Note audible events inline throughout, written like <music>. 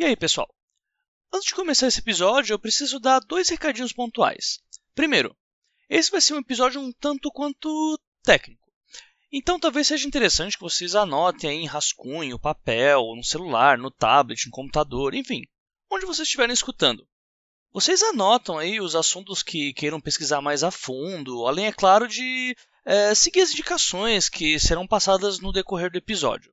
E aí, pessoal? Antes de começar esse episódio, eu preciso dar dois recadinhos pontuais. Primeiro, esse vai ser um episódio um tanto quanto técnico. Então talvez seja interessante que vocês anotem aí em rascunho, papel, no celular, no tablet, no computador, enfim, onde vocês estiverem escutando. Vocês anotam aí os assuntos que queiram pesquisar mais a fundo, além, é claro, de é, seguir as indicações que serão passadas no decorrer do episódio.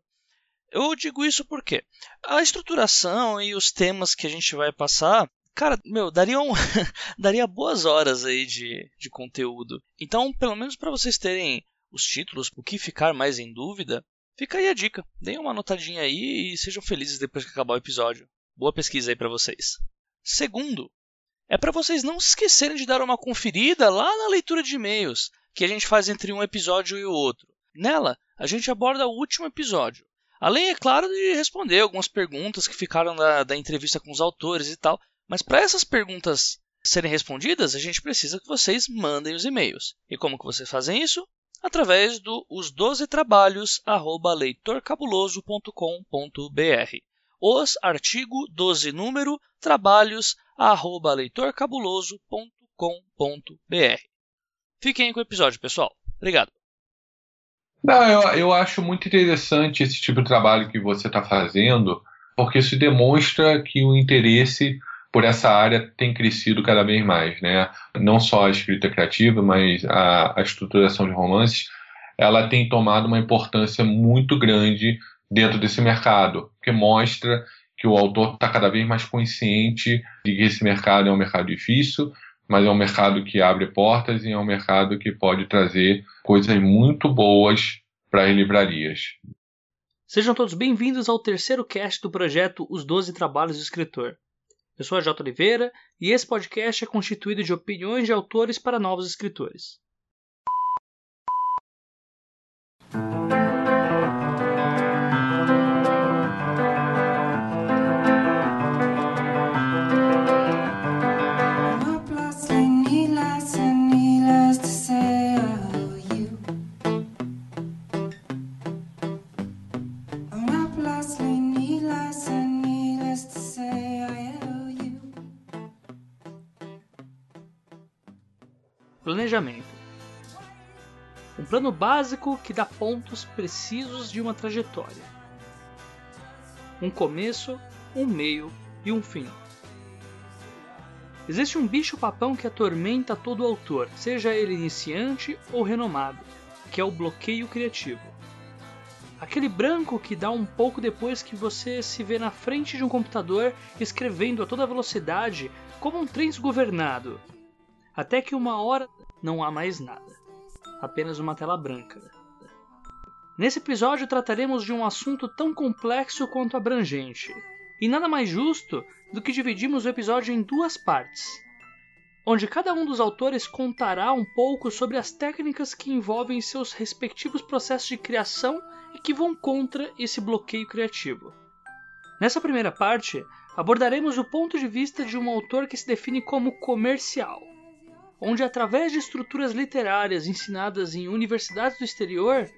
Eu digo isso porque a estruturação e os temas que a gente vai passar, cara, meu, dariam <laughs> daria boas horas aí de, de conteúdo. Então, pelo menos para vocês terem os títulos, o que ficar mais em dúvida, fica aí a dica. Deem uma notadinha aí e sejam felizes depois que acabar o episódio. Boa pesquisa aí para vocês. Segundo, é para vocês não esquecerem de dar uma conferida lá na leitura de e-mails que a gente faz entre um episódio e o outro. Nela, a gente aborda o último episódio. Além, é claro, de responder algumas perguntas que ficaram da, da entrevista com os autores e tal. Mas para essas perguntas serem respondidas, a gente precisa que vocês mandem os e-mails. E como que vocês fazem isso? Através do os 12 trabalhos leitorcabuloso.com.br. Os artigo 12 número trabalhos leitorcabuloso.com.br. Fiquem com o episódio, pessoal. Obrigado. Não, eu, eu acho muito interessante esse tipo de trabalho que você está fazendo, porque isso demonstra que o interesse por essa área tem crescido cada vez mais, né? Não só a escrita criativa, mas a, a estruturação de romances, ela tem tomado uma importância muito grande dentro desse mercado, que mostra que o autor está cada vez mais consciente de que esse mercado é um mercado difícil, mas é um mercado que abre portas e é um mercado que pode trazer coisas muito boas para as livrarias. Sejam todos bem-vindos ao terceiro cast do projeto Os Doze Trabalhos do Escritor. Eu sou a J. Oliveira e esse podcast é constituído de opiniões de autores para novos escritores. Plano básico que dá pontos precisos de uma trajetória. Um começo, um meio e um fim. Existe um bicho-papão que atormenta todo autor, seja ele iniciante ou renomado, que é o bloqueio criativo. Aquele branco que dá um pouco depois que você se vê na frente de um computador escrevendo a toda velocidade como um trem desgovernado, até que uma hora não há mais nada. Apenas uma tela branca. Nesse episódio trataremos de um assunto tão complexo quanto abrangente. E nada mais justo do que dividirmos o episódio em duas partes, onde cada um dos autores contará um pouco sobre as técnicas que envolvem seus respectivos processos de criação e que vão contra esse bloqueio criativo. Nessa primeira parte, abordaremos o ponto de vista de um autor que se define como comercial onde, através de estruturas literárias ensinadas em universidades do exterior,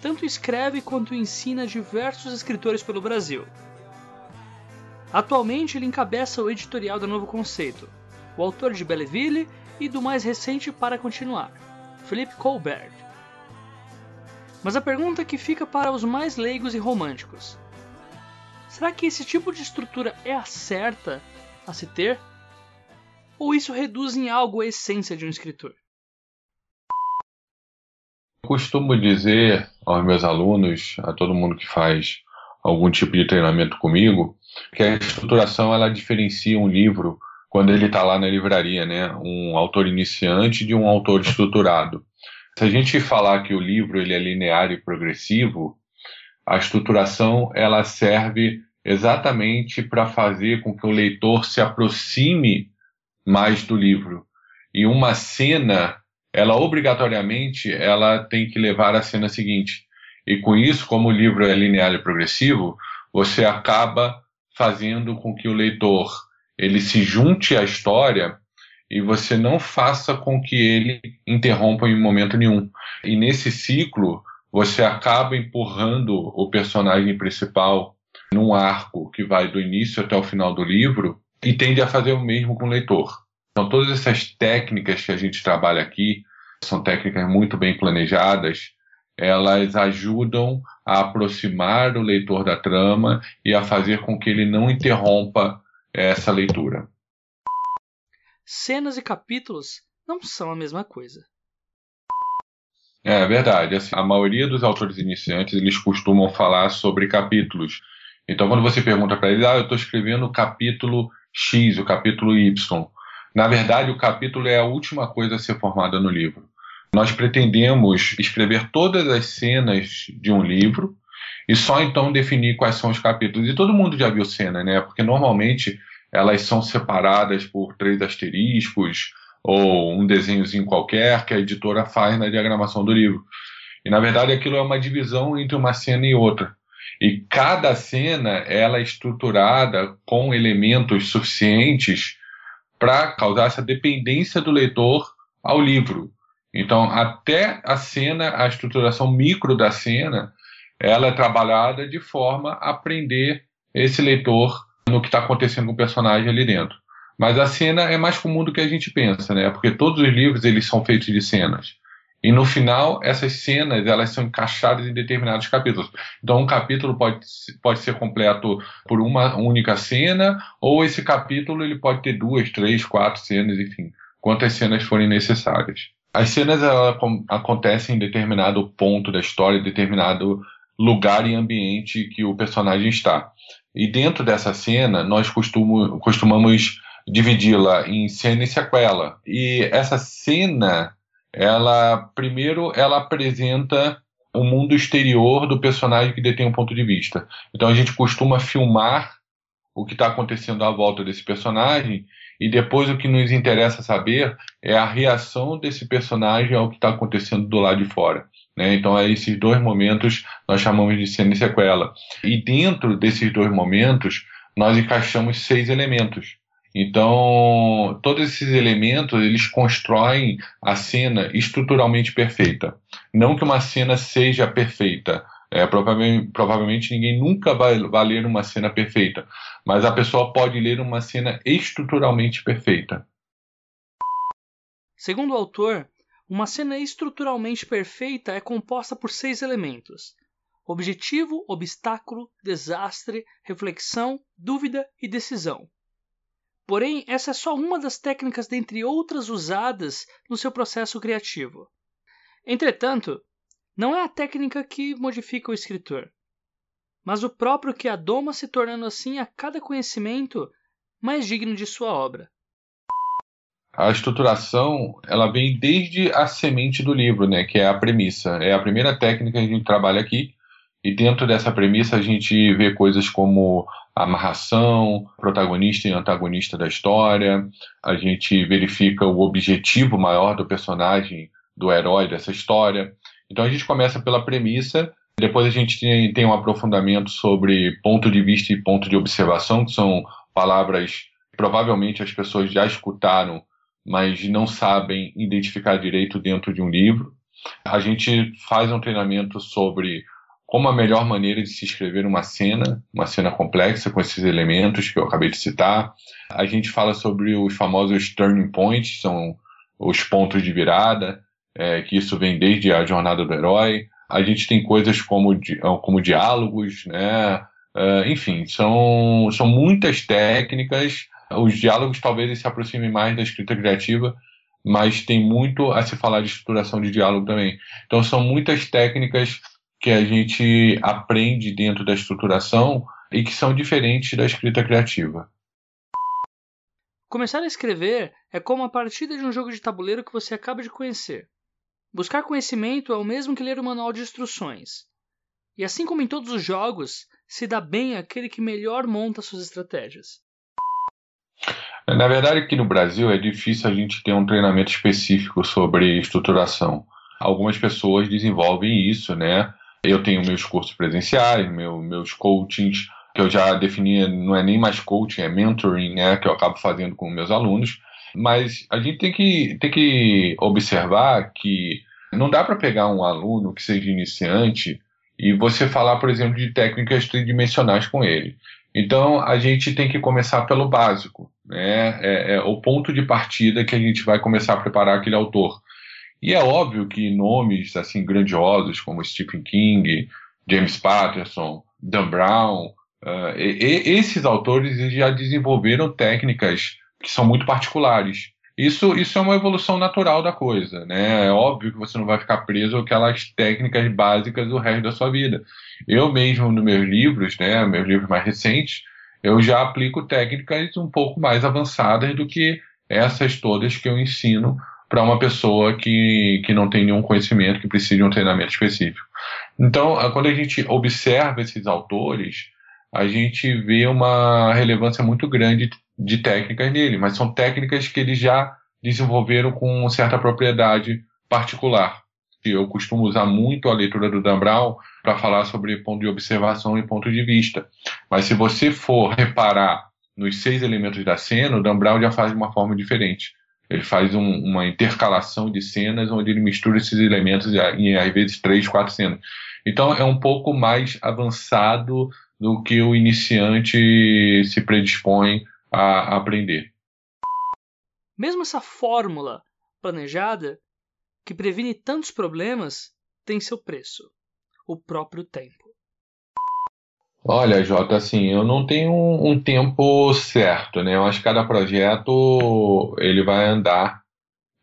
tanto escreve quanto ensina diversos escritores pelo Brasil. Atualmente, ele encabeça o editorial do Novo Conceito, o autor de Belleville e do mais recente Para Continuar, Philippe Colbert. Mas a pergunta que fica para os mais leigos e românticos: será que esse tipo de estrutura é a certa a se ter? Ou isso reduz em algo a essência de um escritor? Eu costumo dizer aos meus alunos, a todo mundo que faz algum tipo de treinamento comigo, que a estruturação ela diferencia um livro quando ele está lá na livraria, né? Um autor iniciante de um autor estruturado. Se a gente falar que o livro ele é linear e progressivo, a estruturação ela serve exatamente para fazer com que o leitor se aproxime mais do livro. E uma cena, ela obrigatoriamente, ela tem que levar a cena seguinte. E com isso, como o livro é linear e progressivo, você acaba fazendo com que o leitor ele se junte à história e você não faça com que ele interrompa em momento nenhum. E nesse ciclo, você acaba empurrando o personagem principal num arco que vai do início até o final do livro e tende a fazer o mesmo com o leitor. Então, todas essas técnicas que a gente trabalha aqui são técnicas muito bem planejadas, elas ajudam a aproximar o leitor da trama e a fazer com que ele não interrompa essa leitura. Cenas e capítulos não são a mesma coisa. É verdade. Assim, a maioria dos autores iniciantes eles costumam falar sobre capítulos. Então, quando você pergunta para eles, ah, eu estou escrevendo o capítulo X, o capítulo Y. Na verdade, o capítulo é a última coisa a ser formada no livro. Nós pretendemos escrever todas as cenas de um livro e só então definir quais são os capítulos. E todo mundo já viu cena, né? Porque normalmente elas são separadas por três asteriscos ou um desenhozinho qualquer que a editora faz na diagramação do livro. E na verdade aquilo é uma divisão entre uma cena e outra. E cada cena ela é estruturada com elementos suficientes para causar essa dependência do leitor ao livro. Então, até a cena, a estruturação micro da cena, ela é trabalhada de forma a prender esse leitor no que está acontecendo com o personagem ali dentro. Mas a cena é mais comum do que a gente pensa, né? Porque todos os livros eles são feitos de cenas. E no final, essas cenas elas são encaixadas em determinados capítulos. Então, um capítulo pode, pode ser completo por uma única cena, ou esse capítulo ele pode ter duas, três, quatro cenas, enfim, quantas cenas forem necessárias. As cenas acontecem em determinado ponto da história, em determinado lugar e ambiente que o personagem está. E dentro dessa cena, nós costumo, costumamos dividi-la em cena e sequela. E essa cena, ela primeiro ela apresenta o mundo exterior do personagem que detém um ponto de vista. Então a gente costuma filmar o que está acontecendo à volta desse personagem e depois o que nos interessa saber é a reação desse personagem ao que está acontecendo do lado de fora. Né? Então, é esses dois momentos nós chamamos de cena e sequela. E dentro desses dois momentos, nós encaixamos seis elementos. Então, todos esses elementos, eles constroem a cena estruturalmente perfeita. Não que uma cena seja perfeita, é, provavelmente, provavelmente, ninguém nunca vai, vai, ler uma cena perfeita, mas a pessoa pode ler uma cena estruturalmente perfeita. Segundo o autor, uma cena estruturalmente perfeita é composta por seis elementos: objetivo, obstáculo, desastre, reflexão, dúvida e decisão. Porém, essa é só uma das técnicas dentre outras usadas no seu processo criativo. Entretanto, não é a técnica que modifica o escritor, mas o próprio que a doma se tornando assim a cada conhecimento mais digno de sua obra. A estruturação, ela vem desde a semente do livro, né, que é a premissa. É a primeira técnica que a gente trabalha aqui, e dentro dessa premissa a gente vê coisas como amarração, protagonista e antagonista da história, a gente verifica o objetivo maior do personagem, do herói dessa história, então a gente começa pela premissa, depois a gente tem, tem um aprofundamento sobre ponto de vista e ponto de observação, que são palavras que provavelmente as pessoas já escutaram, mas não sabem identificar direito dentro de um livro. A gente faz um treinamento sobre como a melhor maneira de se escrever uma cena, uma cena complexa com esses elementos que eu acabei de citar. A gente fala sobre os famosos turning points, são os pontos de virada é, que isso vem desde a jornada do herói. A gente tem coisas como, como diálogos, né? Uh, enfim, são, são muitas técnicas. Os diálogos talvez se aproximem mais da escrita criativa, mas tem muito a se falar de estruturação de diálogo também. Então são muitas técnicas que a gente aprende dentro da estruturação e que são diferentes da escrita criativa. Começar a escrever é como a partida de um jogo de tabuleiro que você acaba de conhecer. Buscar conhecimento é o mesmo que ler o manual de instruções. E assim como em todos os jogos, se dá bem aquele que melhor monta suas estratégias. Na verdade, aqui no Brasil é difícil a gente ter um treinamento específico sobre estruturação. Algumas pessoas desenvolvem isso, né? Eu tenho meus cursos presenciais, meu, meus coachings, que eu já defini, não é nem mais coaching, é mentoring, né? Que eu acabo fazendo com meus alunos. Mas a gente tem que, tem que observar que não dá para pegar um aluno que seja iniciante e você falar, por exemplo, de técnicas tridimensionais com ele. Então, a gente tem que começar pelo básico, né? É, é, o ponto de partida que a gente vai começar a preparar aquele autor. E é óbvio que nomes assim grandiosos como Stephen King, James Patterson, Dan Brown, uh, e, e, esses autores já desenvolveram técnicas que são muito particulares. Isso, isso é uma evolução natural da coisa, né? É óbvio que você não vai ficar preso àquelas técnicas básicas o resto da sua vida. Eu mesmo, nos meus livros, né, meus livros mais recentes, eu já aplico técnicas um pouco mais avançadas do que essas todas que eu ensino para uma pessoa que, que não tem nenhum conhecimento, que precisa de um treinamento específico. Então, quando a gente observa esses autores, a gente vê uma relevância muito grande de técnicas nele, mas são técnicas que eles já desenvolveram com certa propriedade particular. Eu costumo usar muito a leitura do Dan Brown para falar sobre ponto de observação e ponto de vista. Mas se você for reparar nos seis elementos da cena, o Dan Brown já faz de uma forma diferente. Ele faz um, uma intercalação de cenas onde ele mistura esses elementos em, às vezes, três, quatro cenas. Então é um pouco mais avançado do que o iniciante se predispõe a aprender. Mesmo essa fórmula planejada, que previne tantos problemas, tem seu preço: o próprio tempo. Olha, Jota, assim, eu não tenho um, um, tempo certo, né? Eu acho que cada projeto ele vai andar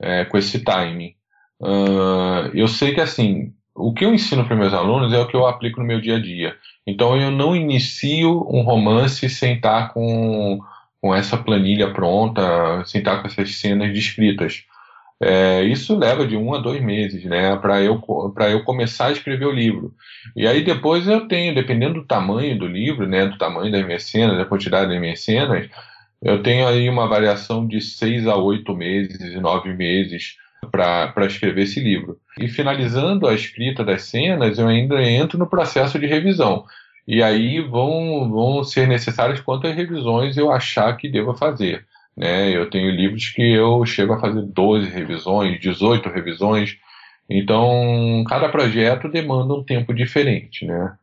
é, com esse timing. Uh, eu sei que, assim, o que eu ensino para meus alunos é o que eu aplico no meu dia a dia. Então, eu não inicio um romance sem estar com com essa planilha pronta, sem estar com essas cenas descritas. É, isso leva de um a dois meses, né, para eu, eu começar a escrever o livro. E aí depois eu tenho, dependendo do tamanho do livro, né, do tamanho das minhas cenas, da quantidade das minhas cenas, eu tenho aí uma variação de seis a oito meses, nove meses para escrever esse livro. E finalizando a escrita das cenas, eu ainda entro no processo de revisão. E aí vão, vão ser necessárias quantas revisões eu achar que deva fazer. Né? Eu tenho livros que eu chego a fazer 12 revisões, 18 revisões. Então, cada projeto demanda um tempo diferente, né?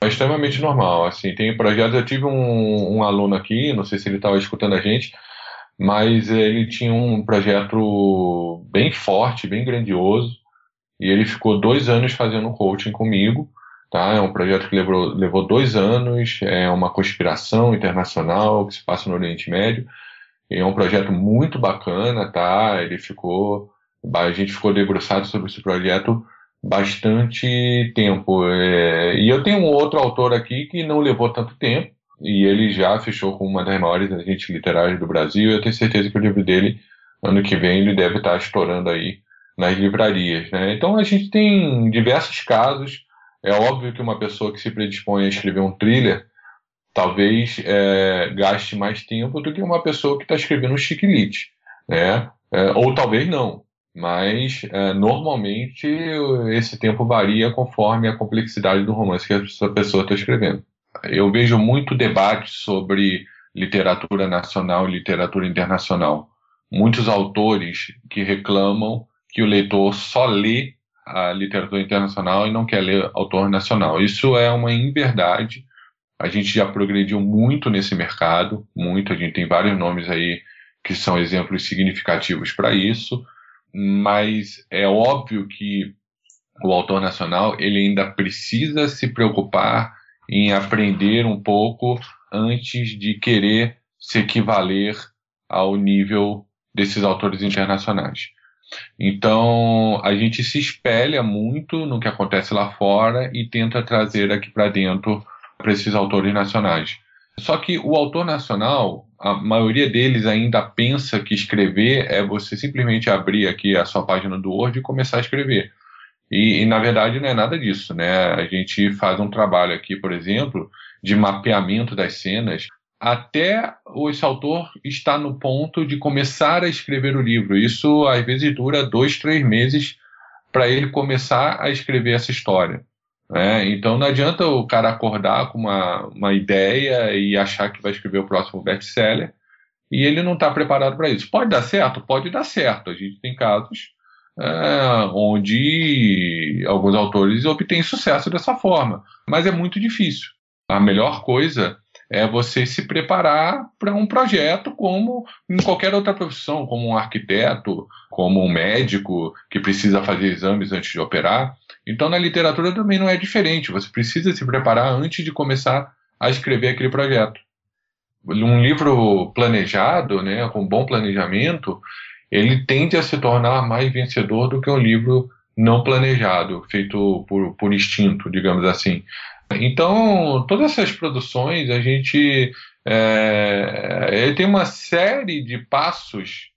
É extremamente normal. Assim, tem projetos. Eu tive um, um aluno aqui, não sei se ele estava escutando a gente, mas ele tinha um projeto bem forte, bem grandioso, e ele ficou dois anos fazendo coaching comigo. Tá? É um projeto que levou, levou dois anos, é uma conspiração internacional que se passa no Oriente Médio. É um projeto muito bacana, tá? Ele ficou, a gente ficou debruçado sobre esse projeto bastante tempo. É, e eu tenho um outro autor aqui que não levou tanto tempo e ele já fechou com uma das maiores agentes literárias do Brasil. Eu tenho certeza que o livro dele, ano que vem, ele deve estar estourando aí nas livrarias. Né? Então a gente tem diversos casos é óbvio que uma pessoa que se predispõe a escrever um thriller talvez é, gaste mais tempo do que uma pessoa que está escrevendo um chiclete, né? É, ou talvez não, mas é, normalmente esse tempo varia conforme a complexidade do romance que essa pessoa está escrevendo. Eu vejo muito debate sobre literatura nacional e literatura internacional. Muitos autores que reclamam que o leitor só lê a literatura internacional e não quer ler autor nacional. Isso é uma inverdade. A gente já progrediu muito nesse mercado, muito. A gente tem vários nomes aí que são exemplos significativos para isso, mas é óbvio que o autor nacional ele ainda precisa se preocupar em aprender um pouco antes de querer se equivaler ao nível desses autores internacionais. Então, a gente se espelha muito no que acontece lá fora e tenta trazer aqui para dentro para esses autores nacionais. Só que o autor nacional, a maioria deles ainda pensa que escrever é você simplesmente abrir aqui a sua página do Word e começar a escrever. E, e, na verdade não é nada disso, né? A gente faz um trabalho aqui, por exemplo, de mapeamento das cenas até esse autor está no ponto de começar a escrever o livro. Isso às vezes dura dois, três meses para ele começar a escrever essa história. Né? Então não adianta o cara acordar com uma, uma ideia e achar que vai escrever o próximo best-seller e ele não está preparado para isso. Pode dar certo? Pode dar certo. A gente tem casos é, onde alguns autores obtêm sucesso dessa forma, mas é muito difícil. A melhor coisa é você se preparar para um projeto como em qualquer outra profissão, como um arquiteto, como um médico que precisa fazer exames antes de operar. Então, na literatura também não é diferente. Você precisa se preparar antes de começar a escrever aquele projeto. Um livro planejado, né, com bom planejamento, ele tende a se tornar mais vencedor do que um livro não planejado, feito por, por instinto, digamos assim. Então, todas essas produções, a gente é, tem uma série de passos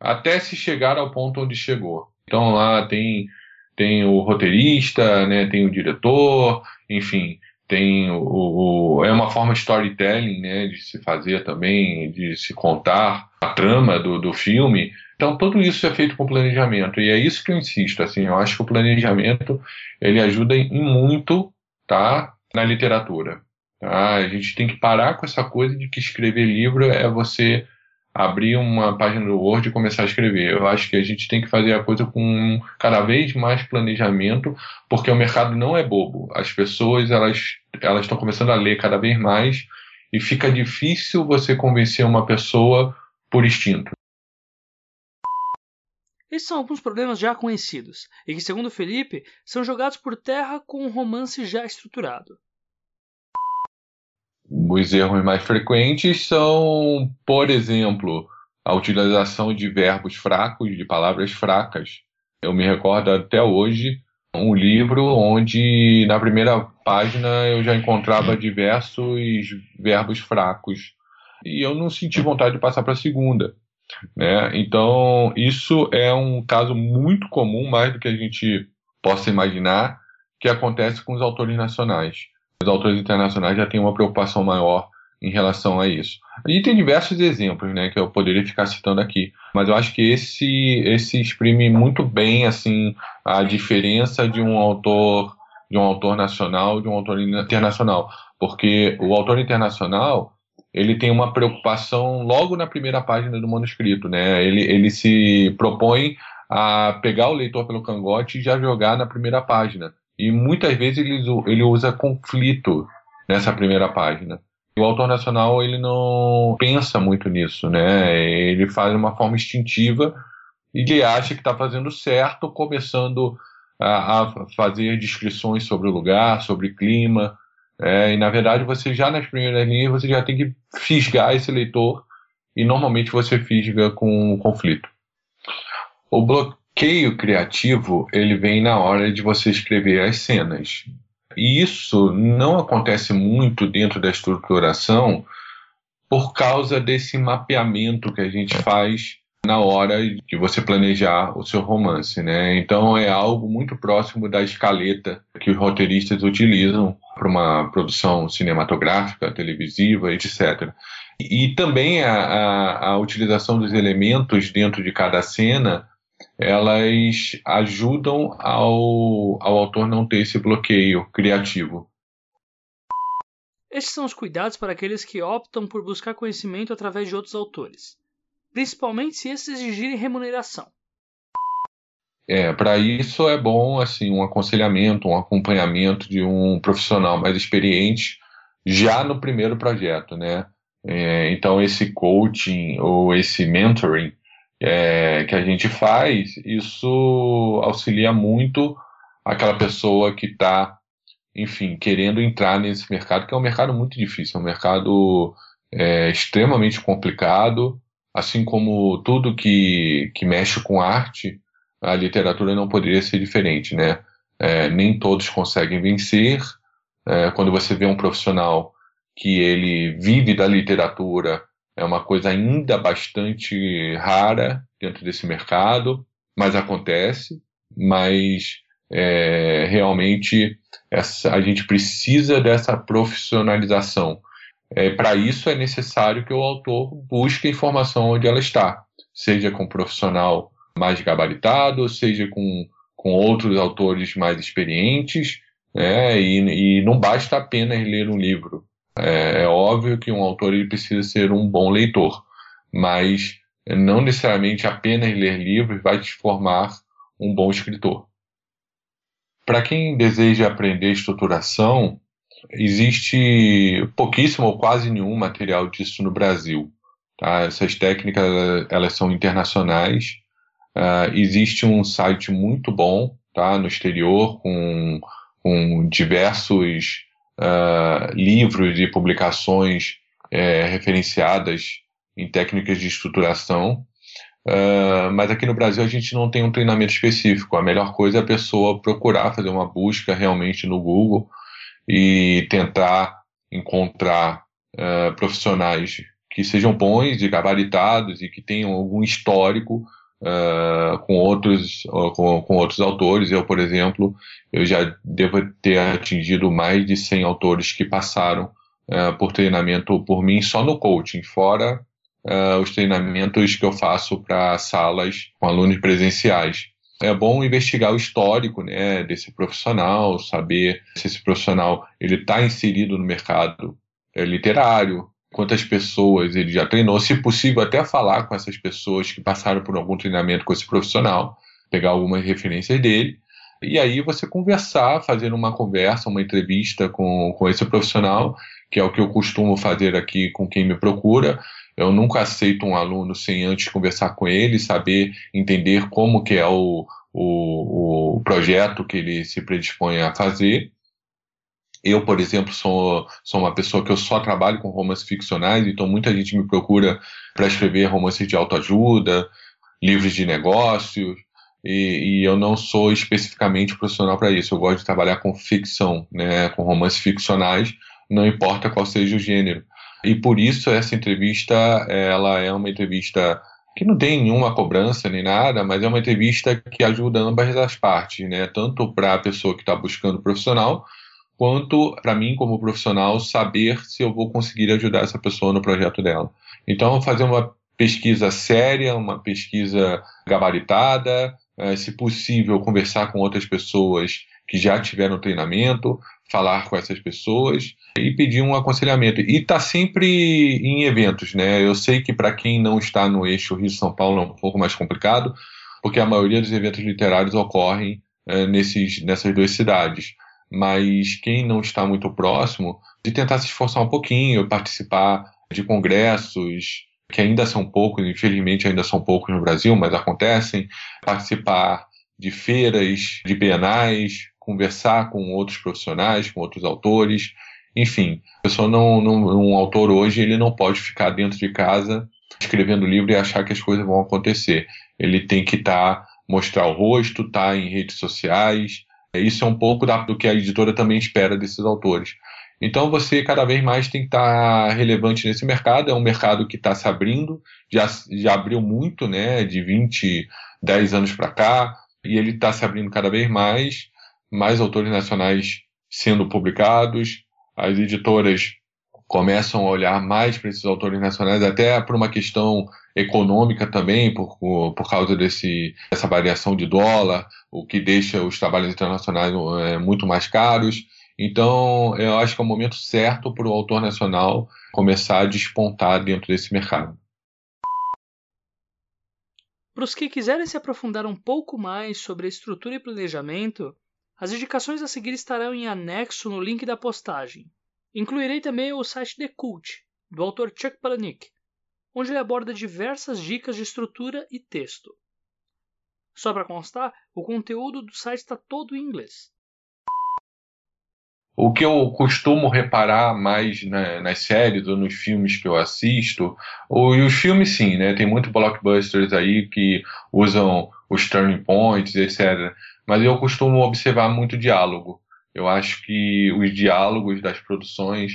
até se chegar ao ponto onde chegou. Então, lá tem, tem o roteirista, né, tem o diretor, enfim, tem o, o, é uma forma de storytelling, né, de se fazer também, de se contar a trama do, do filme. Então, tudo isso é feito com planejamento, e é isso que eu insisto, assim, eu acho que o planejamento, ele ajuda em muito tá? Na literatura. Tá? A gente tem que parar com essa coisa de que escrever livro é você abrir uma página do Word e começar a escrever. Eu acho que a gente tem que fazer a coisa com cada vez mais planejamento, porque o mercado não é bobo. As pessoas elas elas estão começando a ler cada vez mais e fica difícil você convencer uma pessoa por instinto. Esses são alguns problemas já conhecidos e que, segundo Felipe, são jogados por terra com um romance já estruturado. Os erros mais frequentes são, por exemplo, a utilização de verbos fracos, de palavras fracas. Eu me recordo até hoje um livro onde na primeira página eu já encontrava diversos verbos fracos e eu não senti vontade de passar para a segunda. Né? Então, isso é um caso muito comum, mais do que a gente possa imaginar, que acontece com os autores nacionais. Os autores internacionais já têm uma preocupação maior em relação a isso. E tem diversos exemplos, né, que eu poderia ficar citando aqui, mas eu acho que esse esse exprime muito bem assim a diferença de um autor de um autor nacional de um autor internacional, porque o autor internacional ele tem uma preocupação logo na primeira página do manuscrito, né? Ele, ele se propõe a pegar o leitor pelo cangote e já jogar na primeira página. E muitas vezes ele, ele usa conflito nessa primeira página. O autor nacional ele não pensa muito nisso, né? Ele faz de uma forma instintiva e ele acha que está fazendo certo, começando a, a fazer descrições sobre o lugar, sobre clima, é, e na verdade, você já nas primeiras linhas, você já tem que fisgar esse leitor, e normalmente você fisga com um conflito. O bloqueio criativo, ele vem na hora de você escrever as cenas. E isso não acontece muito dentro da estruturação por causa desse mapeamento que a gente faz na hora de você planejar o seu romance, né? Então é algo muito próximo da escaleta que os roteiristas utilizam para uma produção cinematográfica, televisiva, etc. E, e também a, a, a utilização dos elementos dentro de cada cena elas ajudam ao, ao autor não ter esse bloqueio criativo. Estes são os cuidados para aqueles que optam por buscar conhecimento através de outros autores principalmente se esses exigirem remuneração. É, para isso é bom assim um aconselhamento, um acompanhamento de um profissional mais experiente já no primeiro projeto, né? É, então esse coaching ou esse mentoring é, que a gente faz, isso auxilia muito aquela pessoa que está, enfim, querendo entrar nesse mercado, que é um mercado muito difícil, é um mercado é, extremamente complicado, assim como tudo que, que mexe com arte, a literatura não poderia ser diferente, né? É, nem todos conseguem vencer. É, quando você vê um profissional que ele vive da literatura, é uma coisa ainda bastante rara dentro desse mercado, mas acontece. Mas é, realmente essa, a gente precisa dessa profissionalização. É, Para isso é necessário que o autor busque a informação onde ela está, seja com um profissional mais gabaritado, seja com, com outros autores mais experientes, né, e, e não basta apenas ler um livro. É, é óbvio que um autor ele precisa ser um bom leitor, mas não necessariamente apenas ler livros vai te formar um bom escritor. Para quem deseja aprender estruturação, existe pouquíssimo ou quase nenhum material disso no Brasil. Tá? Essas técnicas elas são internacionais. Uh, existe um site muito bom tá? no exterior com, com diversos uh, livros e publicações é, referenciadas em técnicas de estruturação. Uh, mas aqui no Brasil a gente não tem um treinamento específico. A melhor coisa é a pessoa procurar fazer uma busca realmente no Google e tentar encontrar uh, profissionais que sejam bons e gabaritados e que tenham algum histórico uh, com outros com, com, outros autores. Eu, por exemplo, eu já devo ter atingido mais de 100 autores que passaram uh, por treinamento por mim só no coaching, fora os treinamentos que eu faço para salas com alunos presenciais é bom investigar o histórico né, desse profissional, saber se esse profissional ele está inserido no mercado é, literário, quantas pessoas ele já treinou, se possível até falar com essas pessoas que passaram por algum treinamento com esse profissional, pegar algumas referências dele, e aí você conversar, fazer uma conversa, uma entrevista com, com esse profissional, que é o que eu costumo fazer aqui com quem me procura, eu nunca aceito um aluno sem antes conversar com ele, saber entender como que é o, o, o projeto que ele se predispõe a fazer. Eu, por exemplo, sou, sou uma pessoa que eu só trabalho com romances ficcionais, então muita gente me procura para escrever romances de autoajuda, livros de negócios, e, e, eu não sou especificamente profissional para isso. Eu gosto de trabalhar com ficção, né, com romances ficcionais, não importa qual seja o gênero. E por isso essa entrevista, ela é uma entrevista que não tem nenhuma cobrança nem nada, mas é uma entrevista que ajuda ambas as partes, né? Tanto para a pessoa que está buscando profissional, quanto para mim como profissional saber se eu vou conseguir ajudar essa pessoa no projeto dela. Então, fazer uma pesquisa séria, uma pesquisa gabaritada, é, se possível, conversar com outras pessoas que já tiveram treinamento, falar com essas pessoas e pedir um aconselhamento. E está sempre em eventos, né? Eu sei que para quem não está no eixo Rio-São Paulo é um pouco mais complicado, porque a maioria dos eventos literários ocorrem é, nesses, nessas duas cidades. Mas quem não está muito próximo, de tentar se esforçar um pouquinho, participar de congressos, que ainda são poucos, infelizmente ainda são poucos no Brasil, mas acontecem, participar de feiras, de bienais, conversar com outros profissionais, com outros autores, enfim, pessoa não, não, um autor hoje ele não pode ficar dentro de casa escrevendo livro e achar que as coisas vão acontecer. Ele tem que estar tá, mostrar o rosto, estar tá em redes sociais. Isso é um pouco da, do que a editora também espera desses autores. Então você cada vez mais tem que estar tá relevante nesse mercado. É um mercado que está se abrindo, já, já abriu muito, né, de 20, 10 anos para cá, e ele está se abrindo cada vez mais mais autores nacionais sendo publicados, as editoras começam a olhar mais para esses autores nacionais, até por uma questão econômica também, por, por causa desse, dessa variação de dólar, o que deixa os trabalhos internacionais é, muito mais caros. Então, eu acho que é o momento certo para o autor nacional começar a despontar dentro desse mercado. Para os que quiserem se aprofundar um pouco mais sobre a estrutura e planejamento, as indicações a seguir estarão em anexo no link da postagem. Incluirei também o site The Cult, do autor Chuck Palahniuk, onde ele aborda diversas dicas de estrutura e texto. Só para constar, o conteúdo do site está todo em inglês. O que eu costumo reparar mais né, nas séries ou nos filmes que eu assisto, ou, e os filmes sim, né? Tem muitos blockbusters aí que usam os turning points, etc mas eu costumo observar muito diálogo. Eu acho que os diálogos das produções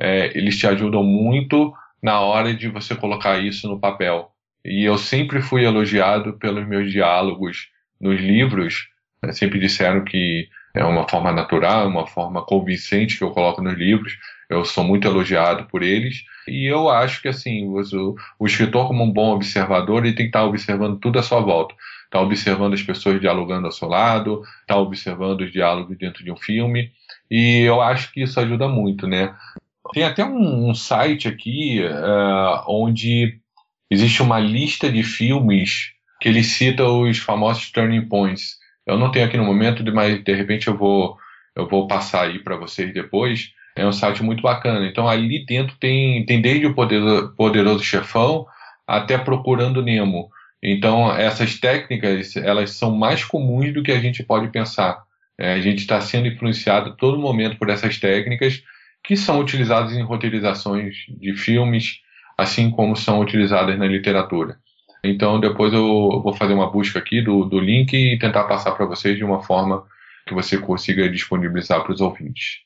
é, eles te ajudam muito na hora de você colocar isso no papel. E eu sempre fui elogiado pelos meus diálogos nos livros. Né? Sempre disseram que é uma forma natural, uma forma convincente que eu coloco nos livros. Eu sou muito elogiado por eles. E eu acho que assim, o, o escritor, como um bom observador, ele tem que estar observando tudo à sua volta está observando as pessoas dialogando ao seu lado, está observando os diálogos dentro de um filme, e eu acho que isso ajuda muito, né? Tem até um, um site aqui uh, onde existe uma lista de filmes que ele cita os famosos turning points. Eu não tenho aqui no momento, mas de repente eu vou, eu vou passar aí para vocês depois. É um site muito bacana. Então ali dentro tem, tem desde o poderoso, poderoso chefão até procurando Nemo. Então essas técnicas elas são mais comuns do que a gente pode pensar. É, a gente está sendo influenciado todo momento por essas técnicas que são utilizadas em roteirizações de filmes, assim como são utilizadas na literatura. Então depois eu vou fazer uma busca aqui do, do link e tentar passar para vocês de uma forma que você consiga disponibilizar para os ouvintes.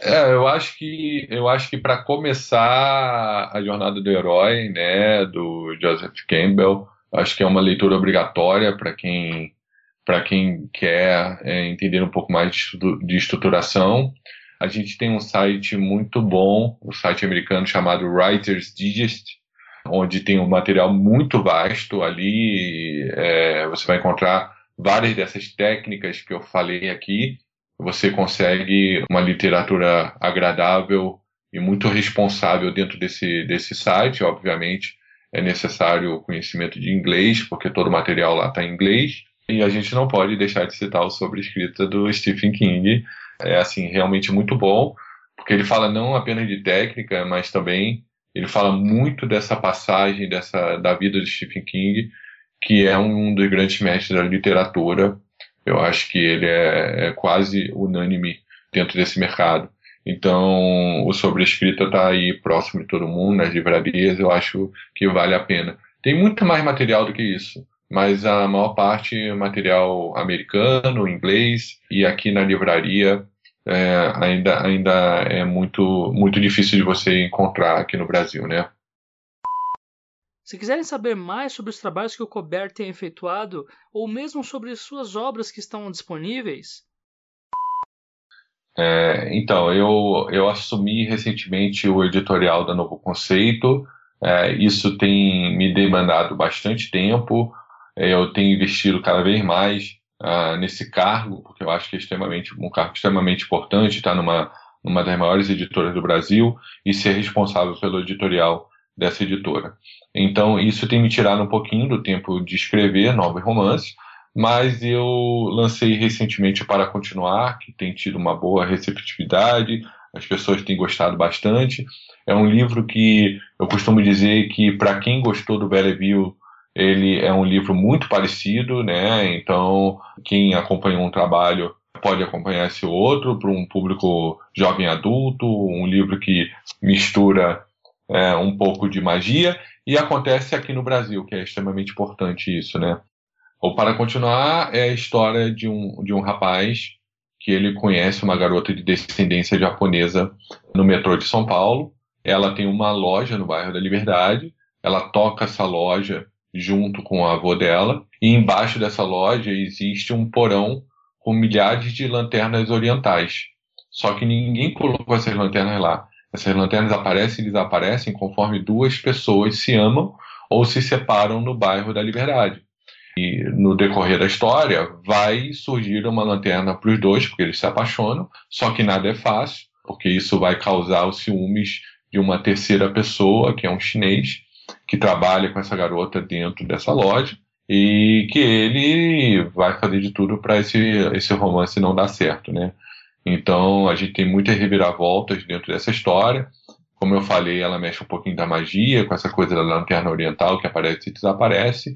É, eu acho que eu acho que para começar a jornada do herói, né, do Joseph Campbell, acho que é uma leitura obrigatória para quem para quem quer é, entender um pouco mais de estruturação. A gente tem um site muito bom, um site americano chamado Writers Digest, onde tem um material muito vasto ali. É, você vai encontrar várias dessas técnicas que eu falei aqui. Você consegue uma literatura agradável e muito responsável dentro desse, desse site. Obviamente, é necessário o conhecimento de inglês, porque todo o material lá está em inglês. E a gente não pode deixar de citar o sobre-escrita do Stephen King. É assim realmente muito bom, porque ele fala não apenas de técnica, mas também ele fala muito dessa passagem dessa da vida de Stephen King, que é um dos grandes mestres da literatura. Eu acho que ele é, é quase unânime dentro desse mercado. Então, o sobrescrita está aí próximo de todo mundo, nas livrarias, eu acho que vale a pena. Tem muito mais material do que isso, mas a maior parte é material americano, inglês, e aqui na livraria é, ainda, ainda é muito, muito difícil de você encontrar aqui no Brasil, né? Se quiserem saber mais sobre os trabalhos que o Colbert tem efetuado, ou mesmo sobre suas obras que estão disponíveis. É, então, eu, eu assumi recentemente o editorial da Novo Conceito. É, isso tem me demandado bastante tempo. Eu tenho investido cada vez mais uh, nesse cargo, porque eu acho que é extremamente, um cargo extremamente importante, estar numa, numa das maiores editoras do Brasil e ser responsável pelo editorial dessa editora. Então, isso tem me tirado um pouquinho do tempo de escrever novos romances, mas eu lancei recentemente Para Continuar, que tem tido uma boa receptividade, as pessoas têm gostado bastante. É um livro que eu costumo dizer que, para quem gostou do Belleville ele é um livro muito parecido, né? Então, quem acompanhou um trabalho pode acompanhar esse outro para um público jovem adulto, um livro que mistura é, um pouco de magia e acontece aqui no Brasil, que é extremamente importante isso, né? Ou para continuar, é a história de um, de um rapaz que ele conhece uma garota de descendência japonesa no metrô de São Paulo. Ela tem uma loja no bairro da Liberdade. Ela toca essa loja junto com o avô dela, e embaixo dessa loja existe um porão com milhares de lanternas orientais. Só que ninguém colocou essas lanternas lá. Essas lanternas aparecem e desaparecem conforme duas pessoas se amam ou se separam no bairro da Liberdade. E no decorrer da história vai surgir uma lanterna para os dois, porque eles se apaixonam, só que nada é fácil, porque isso vai causar os ciúmes de uma terceira pessoa, que é um chinês, que trabalha com essa garota dentro dessa loja e que ele vai fazer de tudo para esse, esse romance não dar certo, né? Então a gente tem muitas reviravoltas dentro dessa história. Como eu falei, ela mexe um pouquinho da magia, com essa coisa da lanterna oriental que aparece e desaparece.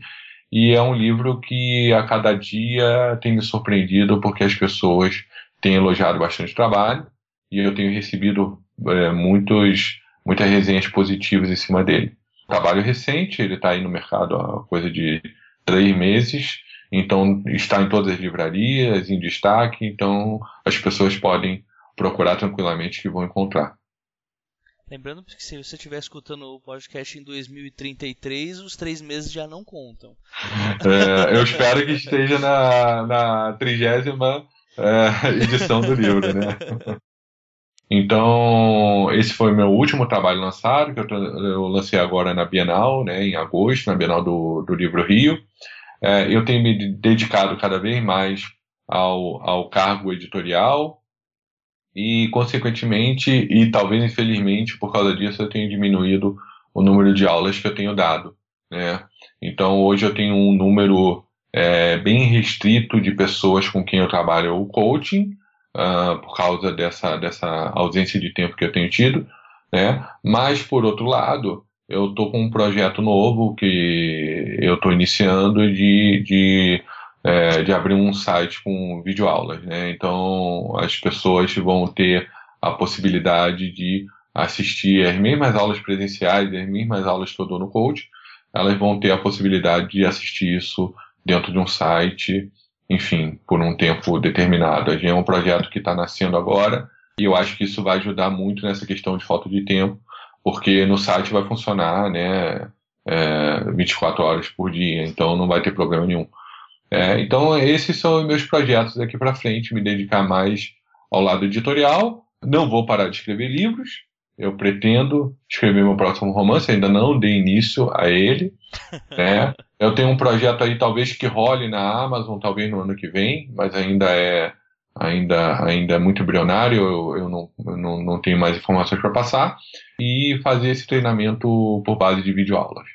E é um livro que a cada dia tem me surpreendido porque as pessoas têm elogiado bastante o trabalho e eu tenho recebido é, muitos, muitas resenhas positivas em cima dele trabalho recente, ele está aí no mercado há coisa de três meses, então está em todas as livrarias, em destaque, então as pessoas podem procurar tranquilamente que vão encontrar. Lembrando que se você estiver escutando o podcast em 2033, os três meses já não contam. É, eu espero que esteja na, na trigésima é, edição do livro, né? Então, esse foi meu último trabalho lançado, que eu, eu, lancei agora na Bienal, né, em agosto, na Bienal do, do Livro Rio. É, eu tenho me dedicado cada vez mais ao, ao cargo editorial e, consequentemente, e talvez infelizmente por causa disso, eu tenho diminuído o número de aulas que eu tenho dado. Né? Então hoje eu tenho um número é, bem restrito de pessoas com quem eu trabalho o coaching, uh, por causa dessa, dessa ausência de tempo que eu tenho tido, né? Mas por outro lado, eu estou com um projeto novo que eu estou iniciando de, de, é, de abrir um site com videoaulas, né? Então as pessoas vão ter a possibilidade de assistir as mesmas aulas presenciais, as mesmas aulas que eu dou no coach, elas vão ter a possibilidade de assistir isso dentro de um site, enfim, por um tempo determinado. É um projeto que está nascendo agora e eu acho que isso vai ajudar muito nessa questão de falta de tempo, porque no site vai funcionar, né, é, 24 horas por dia, então não vai ter problema nenhum. É, então esses são meus projetos daqui para frente, me dedicar mais ao lado editorial. Não vou parar de escrever livros, eu pretendo escrever meu próximo romance, ainda não dei início a ele. <laughs> Né? Eu tenho um projeto aí, talvez que role na Amazon, talvez no ano que vem, mas ainda é ainda, ainda é muito embrionário, eu, eu, não, eu não, não tenho mais informações para passar. E fazer esse treinamento por base de videoaulas.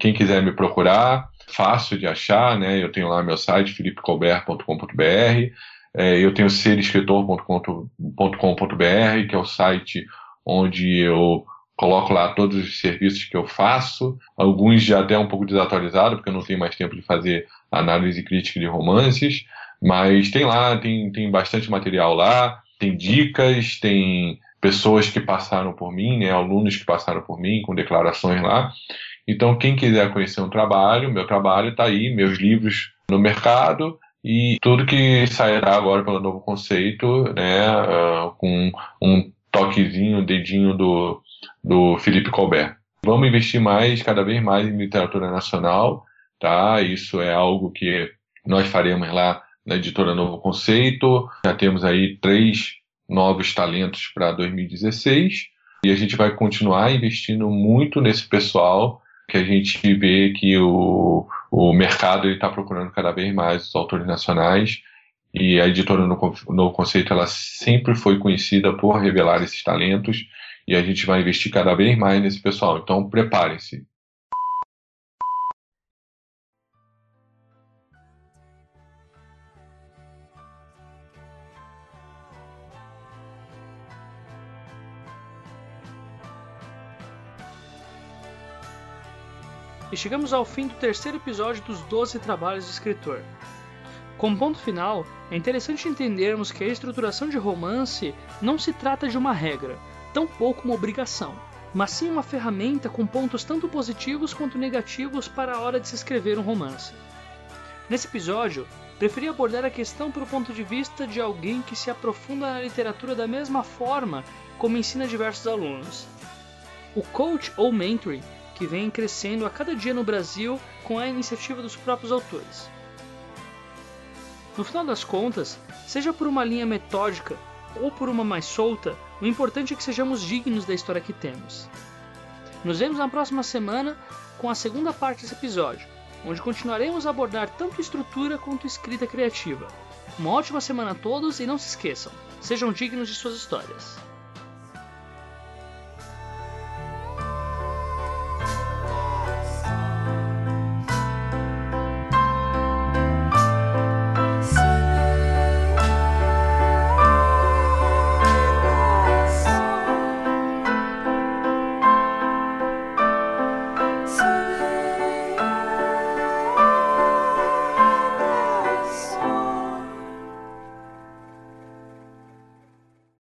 Quem quiser me procurar, fácil de achar, né? Eu tenho lá meu site, filipecolbert.com.br. É, eu tenho serescritor.com.br, que é o site onde eu coloco lá todos os serviços que eu faço, alguns já até um pouco desatualizados, porque eu não tenho mais tempo de fazer análise crítica de romances, mas tem lá, tem, tem bastante material lá, tem dicas, tem pessoas que passaram por mim, né, alunos que passaram por mim, com declarações lá. Então, quem quiser conhecer um trabalho, meu trabalho está aí, meus livros no mercado, e tudo que sairá agora pelo novo conceito, né, uh, com um toquezinho, dedinho do, do Felipe Colbert. Vamos investir mais, cada vez mais em literatura nacional, tá? Isso é algo que nós faremos lá na editora Novo Conceito. Já temos aí três novos talentos para 2016 e a gente vai continuar investindo muito nesse pessoal que a gente vê que o, o mercado está procurando cada vez mais os autores nacionais e a editora no, no Conceito ela sempre foi conhecida por revelar esses talentos e a gente vai investir cada vez mais nesse pessoal. Então preparem-se. Chegamos ao fim do terceiro episódio dos 12 trabalhos de escritor. Como ponto final, é interessante entendermos que a estruturação de romance não se trata de uma regra, tampouco uma obrigação, mas sim uma ferramenta com pontos tanto positivos quanto negativos para a hora de se escrever um romance. Nesse episódio, preferi abordar a questão pelo ponto de vista de alguém que se aprofunda na literatura da mesma forma como ensina diversos alunos. O coach ou mentoring, que vem crescendo a cada dia no Brasil com a iniciativa dos próprios autores. No final das contas, seja por uma linha metódica ou por uma mais solta, o importante é que sejamos dignos da história que temos. Nos vemos na próxima semana com a segunda parte desse episódio, onde continuaremos a abordar tanto estrutura quanto escrita criativa. Uma ótima semana a todos e não se esqueçam, sejam dignos de suas histórias.